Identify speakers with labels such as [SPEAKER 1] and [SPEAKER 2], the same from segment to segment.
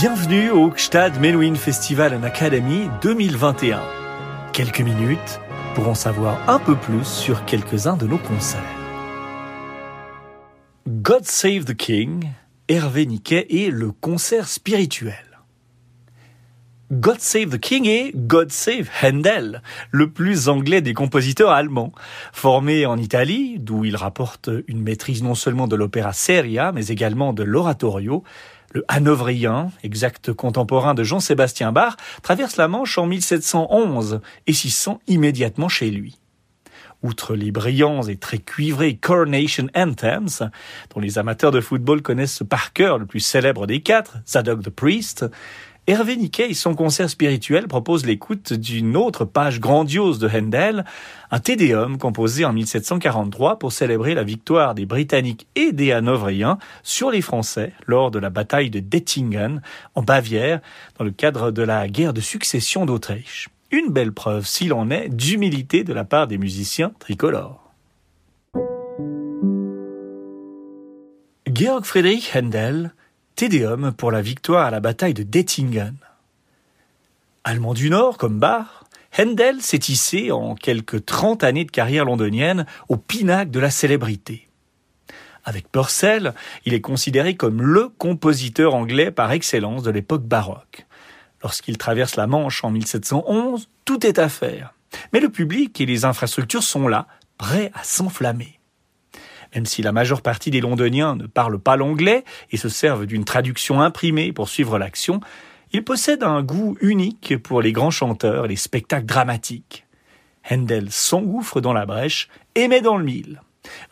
[SPEAKER 1] Bienvenue au Gstad Menuhin Festival and Academy 2021. Quelques minutes pour en savoir un peu plus sur quelques-uns de nos concerts. God Save the King, Hervé Niquet et le concert spirituel. God Save the King et God Save Handel, le plus anglais des compositeurs allemands. Formé en Italie, d'où il rapporte une maîtrise non seulement de l'opéra seria, mais également de l'oratorio, le Hanovrien, exact contemporain de Jean-Sébastien Bach, traverse la Manche en 1711 et s'y sent immédiatement chez lui. Outre les brillants et très cuivrés Coronation Anthems, dont les amateurs de football connaissent par cœur le plus célèbre des quatre, Zadok the Priest, Hervé Niquet et son concert spirituel proposent l'écoute d'une autre page grandiose de Handel, un Tédéum composé en 1743 pour célébrer la victoire des Britanniques et des Hanovriens sur les Français lors de la bataille de Dettingen en Bavière dans le cadre de la guerre de succession d'Autriche. Une belle preuve, s'il en est, d'humilité de la part des musiciens tricolores. Georg Friedrich Handel Tédéum pour la victoire à la bataille de Dettingen. Allemand du Nord, comme Bach, Handel s'est hissé en quelques trente années de carrière londonienne au pinacle de la célébrité. Avec Purcell, il est considéré comme le compositeur anglais par excellence de l'époque baroque. Lorsqu'il traverse la Manche en 1711, tout est à faire. Mais le public et les infrastructures sont là, prêts à s'enflammer. Même si la majeure partie des Londoniens ne parlent pas l'anglais et se servent d'une traduction imprimée pour suivre l'action, il possède un goût unique pour les grands chanteurs et les spectacles dramatiques. Handel s'engouffre dans la brèche et met dans le mille.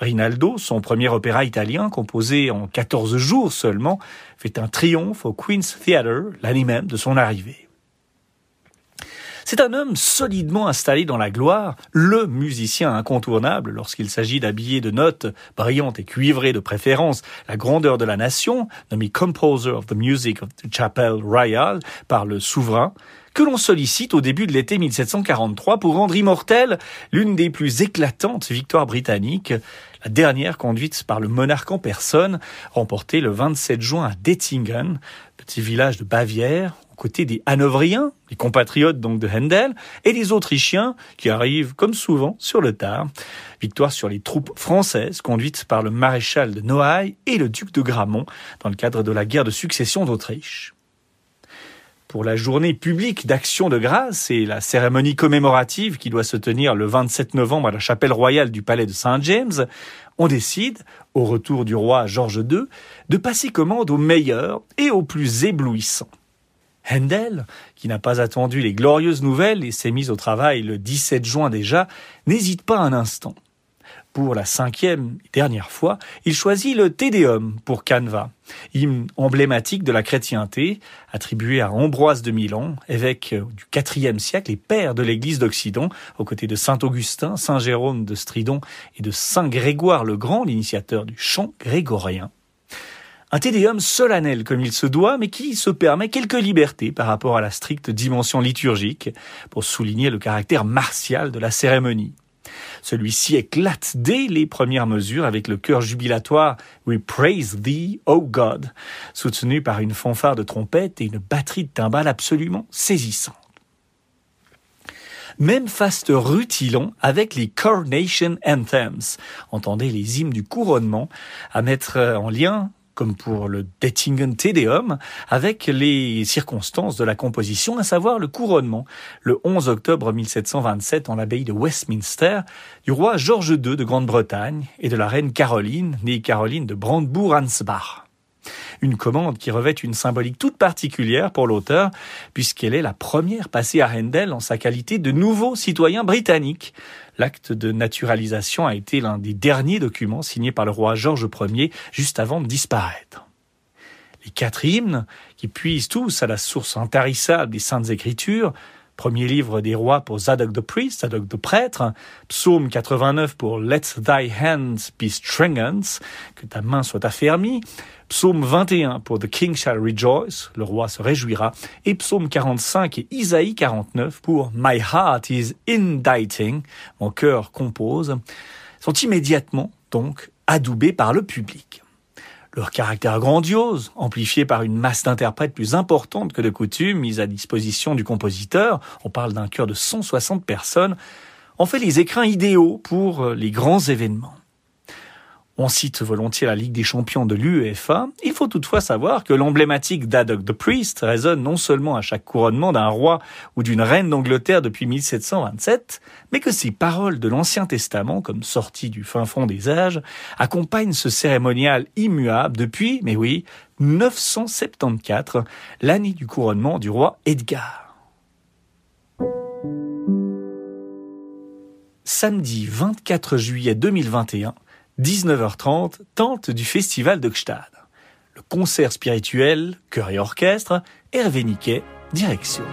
[SPEAKER 1] Rinaldo, son premier opéra italien, composé en 14 jours seulement, fait un triomphe au Queen's Theatre l'année même de son arrivée. C'est un homme solidement installé dans la gloire, le musicien incontournable lorsqu'il s'agit d'habiller de notes brillantes et cuivrées de préférence la grandeur de la nation, nommé Composer of the Music of the Chapel Royal par le souverain, que l'on sollicite au début de l'été 1743 pour rendre immortelle l'une des plus éclatantes victoires britanniques, la dernière conduite par le monarque en personne, remportée le 27 juin à Dettingen, petit village de Bavière, côté des Hanovriens, les compatriotes donc de Handel, et des Autrichiens qui arrivent comme souvent sur le tard. Victoire sur les troupes françaises conduites par le maréchal de Noailles et le duc de Gramont dans le cadre de la guerre de succession d'Autriche. Pour la journée publique d'action de grâce et la cérémonie commémorative qui doit se tenir le 27 novembre à la chapelle royale du palais de Saint James, on décide, au retour du roi George II, de passer commande aux meilleurs et aux plus éblouissants. Handel, qui n'a pas attendu les glorieuses nouvelles et s'est mis au travail le 17 juin déjà, n'hésite pas un instant. Pour la cinquième et dernière fois, il choisit le Tédéum pour Canva, hymne emblématique de la chrétienté, attribué à Ambroise de Milan, évêque du IVe siècle et père de l'Église d'Occident, aux côtés de saint Augustin, saint Jérôme de Stridon et de saint Grégoire le Grand, l'initiateur du chant grégorien. Un tédéum solennel comme il se doit, mais qui se permet quelques libertés par rapport à la stricte dimension liturgique, pour souligner le caractère martial de la cérémonie. Celui-ci éclate dès les premières mesures avec le chœur jubilatoire We Praise Thee, O God, soutenu par une fanfare de trompette et une batterie de timbales absolument saisissante. Même faste rutilon avec les Coronation Anthems, entendez les hymnes du couronnement, à mettre en lien comme pour le Dettingen Tedeum, avec les circonstances de la composition, à savoir le couronnement, le 11 octobre 1727 en l'abbaye de Westminster, du roi George II de Grande-Bretagne et de la reine Caroline, née Caroline de Brandebourg-Ansbach. Une commande qui revêt une symbolique toute particulière pour l'auteur, puisqu'elle est la première passée à Handel en sa qualité de nouveau citoyen britannique. L'acte de naturalisation a été l'un des derniers documents signés par le roi George Ier juste avant de disparaître. Les quatre hymnes, qui puisent tous à la source intarissable des Saintes Écritures, Premier livre des rois pour Zadok the priest, Zadok the prêtre. Psaume 89 pour Let thy hands be strengthened, que ta main soit affermie. Psaume 21 pour The king shall rejoice, le roi se réjouira. Et psaume 45 et Isaïe 49 pour My heart is inditing, mon cœur compose, sont immédiatement donc adoubés par le public. Leur caractère grandiose, amplifié par une masse d'interprètes plus importante que de coutume mise à disposition du compositeur, on parle d'un chœur de 160 personnes, en fait les écrins idéaux pour les grands événements. On cite volontiers la Ligue des champions de l'UEFA. Il faut toutefois savoir que l'emblématique Dadok the Priest résonne non seulement à chaque couronnement d'un roi ou d'une reine d'Angleterre depuis 1727, mais que ces paroles de l'Ancien Testament, comme sorties du fin fond des âges, accompagnent ce cérémonial immuable depuis, mais oui, 974, l'année du couronnement du roi Edgar. Samedi 24 juillet 2021, 19h30, tente du festival de Gstad. Le concert spirituel, chœur et orchestre, Hervé Niquet, direction.